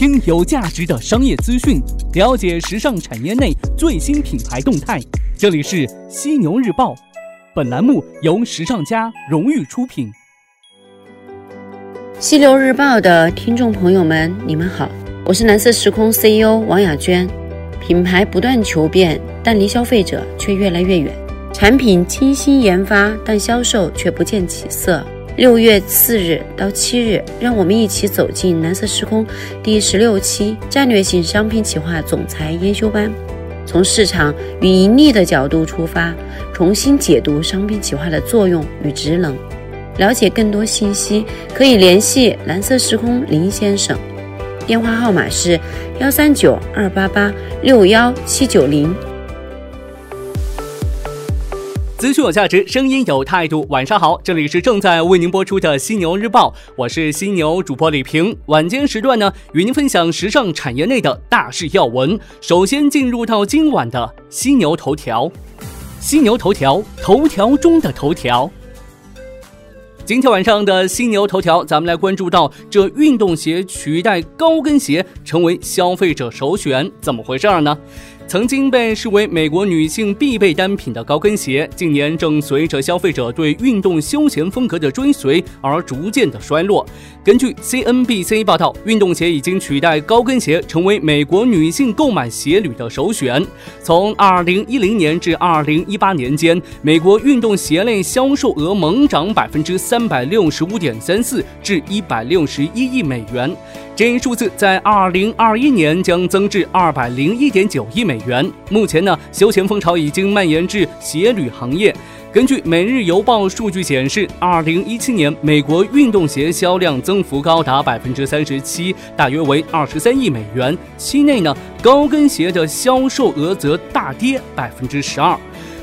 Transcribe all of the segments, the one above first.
听有价值的商业资讯，了解时尚产业内最新品牌动态。这里是犀牛日报，本栏目由时尚家荣誉出品。犀牛日报的听众朋友们，你们好，我是蓝色时空 CEO 王雅娟。品牌不断求变，但离消费者却越来越远。产品精心研发，但销售却不见起色。六月四日到七日，让我们一起走进蓝色时空第十六期战略性商品企划总裁研修班，从市场与盈利的角度出发，重新解读商品企划的作用与职能。了解更多信息，可以联系蓝色时空林先生，电话号码是幺三九二八八六幺七九零。资讯有价值，声音有态度。晚上好，这里是正在为您播出的犀牛日报，我是犀牛主播李平。晚间时段呢，与您分享时尚产业内的大事要闻。首先进入到今晚的犀牛头条，犀牛头条，头条中的头条。今天晚上的犀牛头条，咱们来关注到这运动鞋取代高跟鞋成为消费者首选，怎么回事儿呢？曾经被视为美国女性必备单品的高跟鞋，近年正随着消费者对运动休闲风格的追随而逐渐的衰落。根据 CNBC 报道，运动鞋已经取代高跟鞋成为美国女性购买鞋履的首选。从2010年至2018年间，美国运动鞋类销售额猛涨百分之三百六十五点三四，至一百六十一亿美元。这一数字在二零二一年将增至二百零一点九亿美元。目前呢，休闲风潮已经蔓延至鞋履行业。根据《每日邮报》数据显示，二零一七年美国运动鞋销量增幅高达百分之三十七，大约为二十三亿美元。期内呢，高跟鞋的销售额则大跌百分之十二。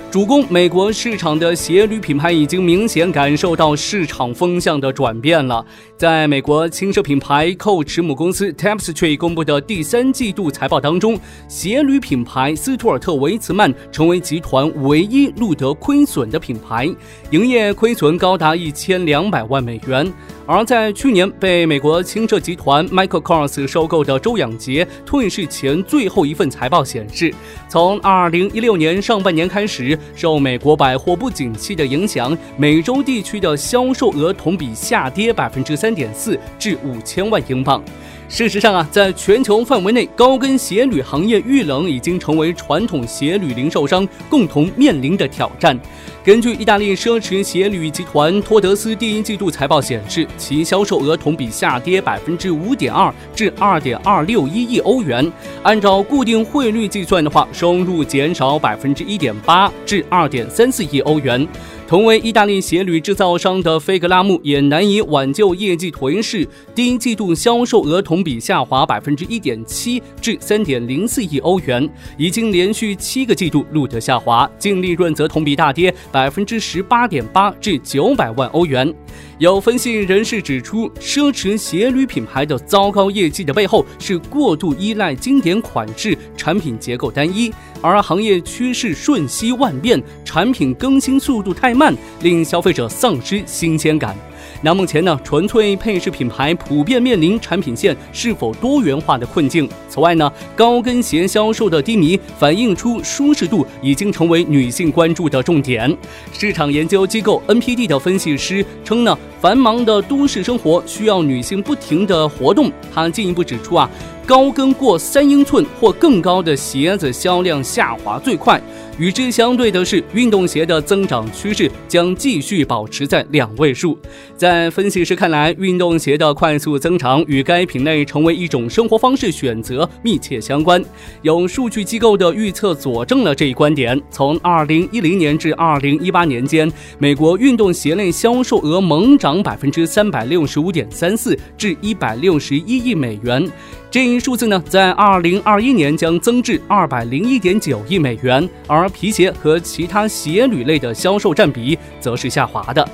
主攻美国市场的鞋履品牌已经明显感受到市场风向的转变了。在美国轻奢品牌 Coach 母公司 Tapestry 公布的第三季度财报当中，鞋履品牌斯图尔特维茨曼成为集团唯一录得亏损的品牌，营业亏损高达一千两百万美元。而在去年被美国轻奢集团 Michael Kors 收购的周养杰退市前最后一份财报显示，从2016年上半年开始，受美国百货不景气的影响，美洲地区的销售额同比下跌百分之三点四，至五千万英镑。事实上啊，在全球范围内，高跟鞋履行业遇冷已经成为传统鞋履零售商共同面临的挑战。根据意大利奢侈鞋履集团托德斯第一季度财报显示，其销售额同比下跌百分之五点二，至二点二六一亿欧元。按照固定汇率计算的话，收入减少百分之一点八，至二点三四亿欧元。同为意大利鞋履制造商的菲格拉木也难以挽救业绩颓势，第一季度销售额同比下滑百分之一点七，至三点零四亿欧元，已经连续七个季度录得下滑，净利润则同比大跌百分之十八点八，至九百万欧元。有分析人士指出，奢侈鞋履品牌的糟糕业绩的背后是过度依赖经典款式，产品结构单一，而行业趋势瞬息万变，产品更新速度太慢，令消费者丧失新鲜感。那目前呢，纯粹配饰品牌普遍面临产品线是否多元化的困境。此外呢，高跟鞋销售的低迷反映出舒适度已经成为女性关注的重点。市场研究机构 NPD 的分析师称呢，繁忙的都市生活需要女性不停的活动。他进一步指出啊，高跟过三英寸或更高的鞋子销量下滑最快。与之相对的是，运动鞋的增长趋势将继续保持在两位数。在分析师看来，运动鞋的快速增长与该品类成为一种生活方式选择密切相关。有数据机构的预测佐证了这一观点。从2010年至2018年间，美国运动鞋类销售额猛涨百分之三百六十五点三四，至一百六十一亿美元。这一数字呢，在二零二一年将增至二百零一点九亿美元，而皮鞋和其他鞋履类的销售占比则是下滑的。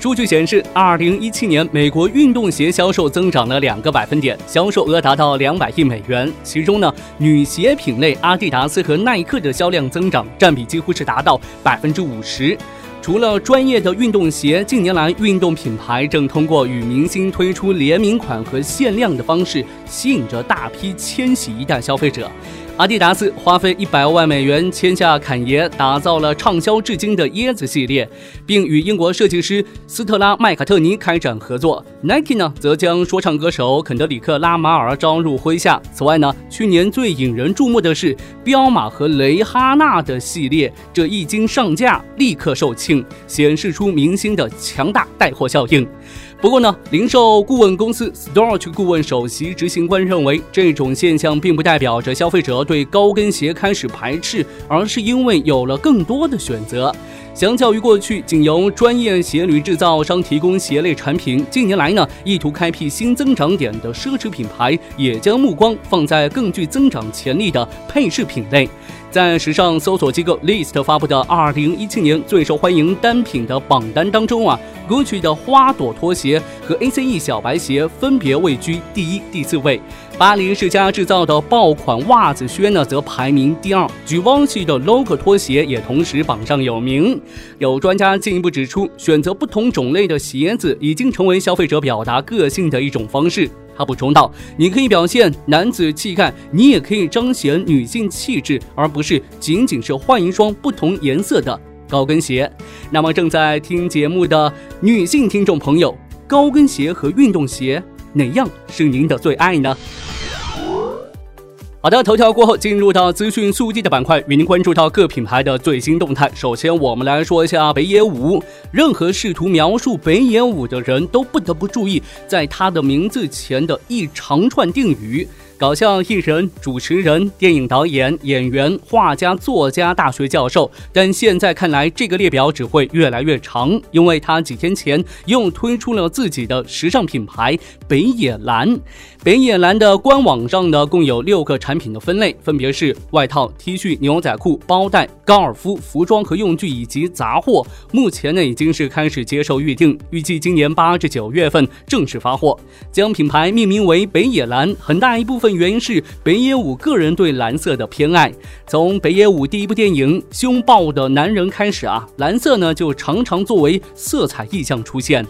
数据显示，二零一七年美国运动鞋销售增长了两个百分点，销售额达到两百亿美元。其中呢，女鞋品类阿迪达斯和耐克的销量增长占比几乎是达到百分之五十。除了专业的运动鞋，近年来运动品牌正通过与明星推出联名款和限量的方式，吸引着大批千禧一代消费者。阿迪达斯花费一百万美元签下坎爷，打造了畅销至今的椰子系列，并与英国设计师斯特拉麦卡特尼开展合作。Nike 呢，则将说唱歌手肯德里克拉马尔招入麾下。此外呢，去年最引人注目的是彪马和雷哈娜的系列，这一经上架立刻售罄，显示出明星的强大带货效应。不过呢，零售顾问公司 Storage 顾问首席执行官认为，这种现象并不代表着消费者对高跟鞋开始排斥，而是因为有了更多的选择。相较于过去仅由专业鞋履制造商提供鞋类产品，近年来呢，意图开辟新增长点的奢侈品牌也将目光放在更具增长潜力的配饰品类。在时尚搜索机构 List 发布的2017年最受欢迎单品的榜单当中啊，Gucci 的花朵拖鞋和 ACE 小白鞋分别位居第一、第四位。巴黎世家制造的爆款袜子靴呢，则排名第二。举汪系的 Logo 拖鞋也同时榜上有名。有专家进一步指出，选择不同种类的鞋子已经成为消费者表达个性的一种方式。他补充道：“你可以表现男子气概，你也可以彰显女性气质，而不是仅仅是换一双不同颜色的高跟鞋。”那么，正在听节目的女性听众朋友，高跟鞋和运动鞋哪样是您的最爱呢？好的，头条过后，进入到资讯速递的板块，与您关注到各品牌的最新动态。首先，我们来说一下北野武。任何试图描述北野武的人都不得不注意，在他的名字前的一长串定语。搞笑艺人、主持人、电影导演、演员、画家、作家、大学教授，但现在看来，这个列表只会越来越长，因为他几天前又推出了自己的时尚品牌北野蓝。北野蓝的官网上呢，共有六个产品的分类，分别是外套、T 恤、牛仔裤、包袋、高尔夫服装和用具以及杂货。目前呢，已经是开始接受预定，预计今年八至九月份正式发货。将品牌命名为北野蓝，很大一部分。原因是北野武个人对蓝色的偏爱。从北野武第一部电影《凶暴的男人》开始啊，蓝色呢就常常作为色彩意象出现。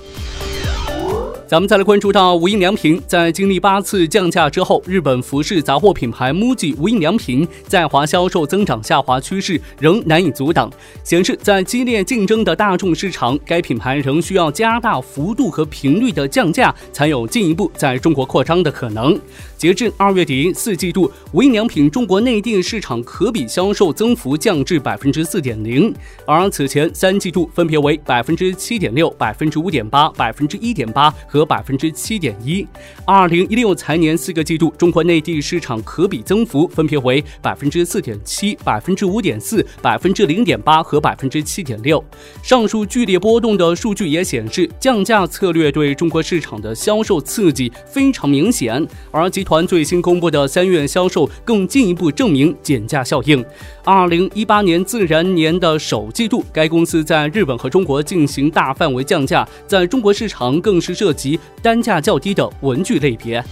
咱们再来关注到无印良品，在经历八次降价之后，日本服饰杂货品牌 MUJI 无印良品在华销售增长下滑趋势仍难以阻挡，显示在激烈竞争的大众市场，该品牌仍需要加大幅度和频率的降价，才有进一步在中国扩张的可能。截至二月底四季度，无印良品中国内地市场可比销售增幅降至百分之四点零，而此前三季度分别为百分之七点六、百分之五点八、百分之一点八和。和百分之七点一，二零一六财年四个季度，中国内地市场可比增幅分别为百分之四点七、百分之五点四、百分之零点八和百分之七点六。上述剧烈波动的数据也显示，降价策略对中国市场的销售刺激非常明显。而集团最新公布的三月销售更进一步证明减价效应。二零一八年自然年的首季度，该公司在日本和中国进行大范围降价，在中国市场更是涉及。及单价较低的文具类别。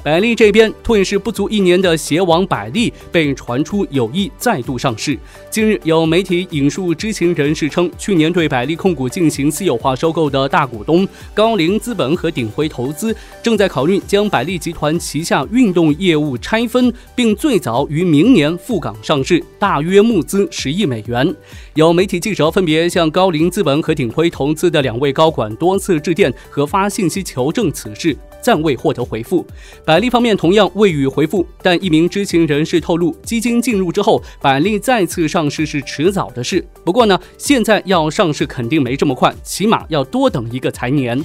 百丽这边，退市不足一年的鞋王百丽被传出有意再度上市。近日，有媒体引述知情人士称，去年对百利控股进行私有化收购的大股东高瓴资本和鼎晖投资正在考虑将百利集团旗下运动业务拆分，并最早于明年赴港上市，大约募资十亿美元。有媒体记者分别向高瓴资本和鼎晖投资的两位高管多次致电和发信息求证此事。暂未获得回复，百利方面同样未予回复。但一名知情人士透露，基金进入之后，百利再次上上市是迟早的事。不过呢，现在要上市肯定没这么快，起码要多等一个财年。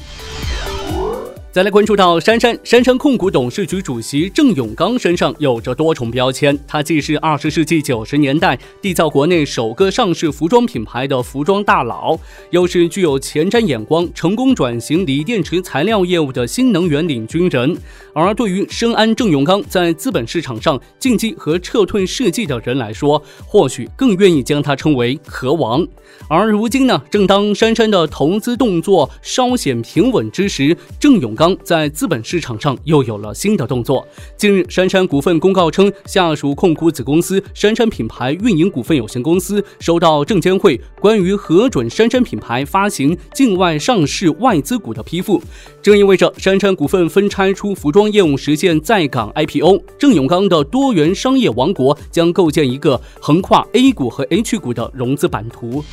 再来关注到杉杉，杉杉控股董事局主席郑永刚身上有着多重标签，他既是二十世纪九十年代缔造国内首个上市服装品牌的服装大佬，又是具有前瞻眼光、成功转型锂电池材料业务的新能源领军人。而对于深谙郑永刚在资本市场上进击和撤退事迹的人来说，或许更愿意将他称为“壳王”。而如今呢，正当杉杉的投资动作稍显平稳之时，郑永刚。刚在资本市场上又有了新的动作。近日，杉杉股份公告称，下属控股子公司杉杉品牌运营股份有限公司收到证监会关于核准杉杉品牌发行境外上市外资股的批复，这意味着杉杉股份分拆出服装业务，实现在港 IPO。郑永刚的多元商业王国将构建一个横跨 A 股和 H 股的融资版图。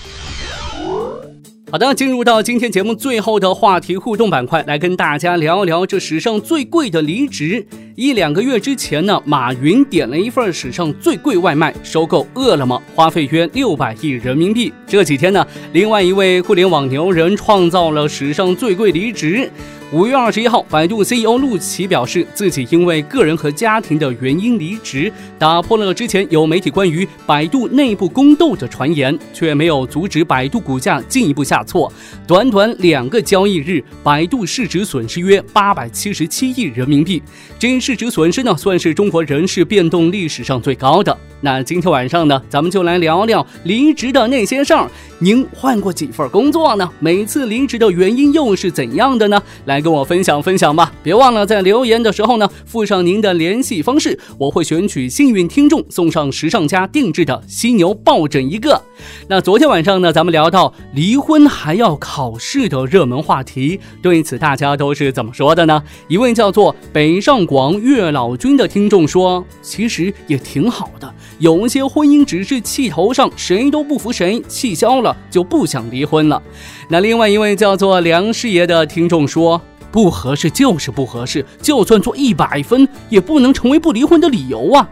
好的，进入到今天节目最后的话题互动板块，来跟大家聊一聊这史上最贵的离职。一两个月之前呢，马云点了一份史上最贵外卖，收购饿了么，花费约六百亿人民币。这几天呢，另外一位互联网牛人创造了史上最贵离职。五月二十一号，百度 CEO 陆琪表示，自己因为个人和家庭的原因离职，打破了之前有媒体关于百度内部宫斗的传言，却没有阻止百度股价进一步下挫。短短两个交易日，百度市值损失约八百七十七亿人民币，这一市值损失呢，算是中国人事变动历史上最高的。那今天晚上呢，咱们就来聊聊离职的那些事儿。您换过几份工作呢？每次离职的原因又是怎样的呢？来跟我分享分享吧！别忘了在留言的时候呢，附上您的联系方式，我会选取幸运听众送上时尚家定制的犀牛抱枕一个。那昨天晚上呢，咱们聊到离婚还要考试的热门话题，对此大家都是怎么说的呢？一位叫做北上广月老君的听众说：“其实也挺好的，有些婚姻只是气头上，谁都不服谁，气消了。”就不想离婚了。那另外一位叫做梁师爷的听众说：“不合适就是不合适，就算做一百分，也不能成为不离婚的理由啊。”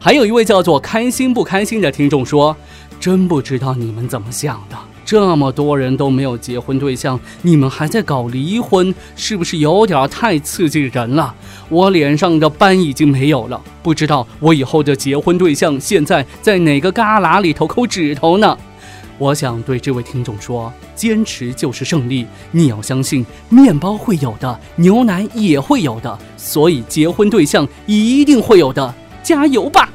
还有一位叫做开心不开心的听众说：“真不知道你们怎么想的，这么多人都没有结婚对象，你们还在搞离婚，是不是有点太刺激人了？我脸上的斑已经没有了，不知道我以后的结婚对象现在在哪个旮旯里头抠指头呢？”我想对这位听众说：坚持就是胜利。你要相信，面包会有的，牛奶也会有的，所以结婚对象一定会有的。加油吧！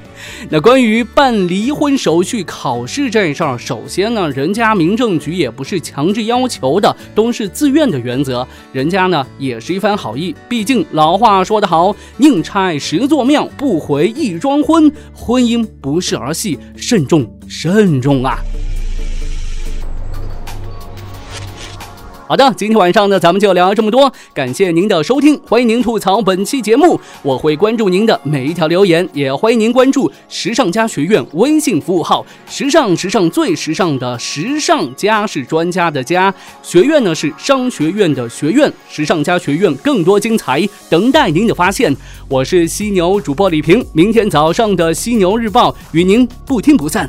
那关于办离婚手续考试这事儿，首先呢，人家民政局也不是强制要求的，都是自愿的原则。人家呢也是一番好意，毕竟老话说得好，宁拆十座庙，不毁一桩婚。婚姻不是儿戏，慎重，慎重啊！好的，今天晚上呢，咱们就聊这么多。感谢您的收听，欢迎您吐槽本期节目，我会关注您的每一条留言，也欢迎您关注时尚家学院微信服务号。时尚，时尚最时尚的时尚家是专家的家，学院呢是商学院的学院，时尚家学院更多精彩等待您的发现。我是犀牛主播李平，明天早上的犀牛日报与您不听不散。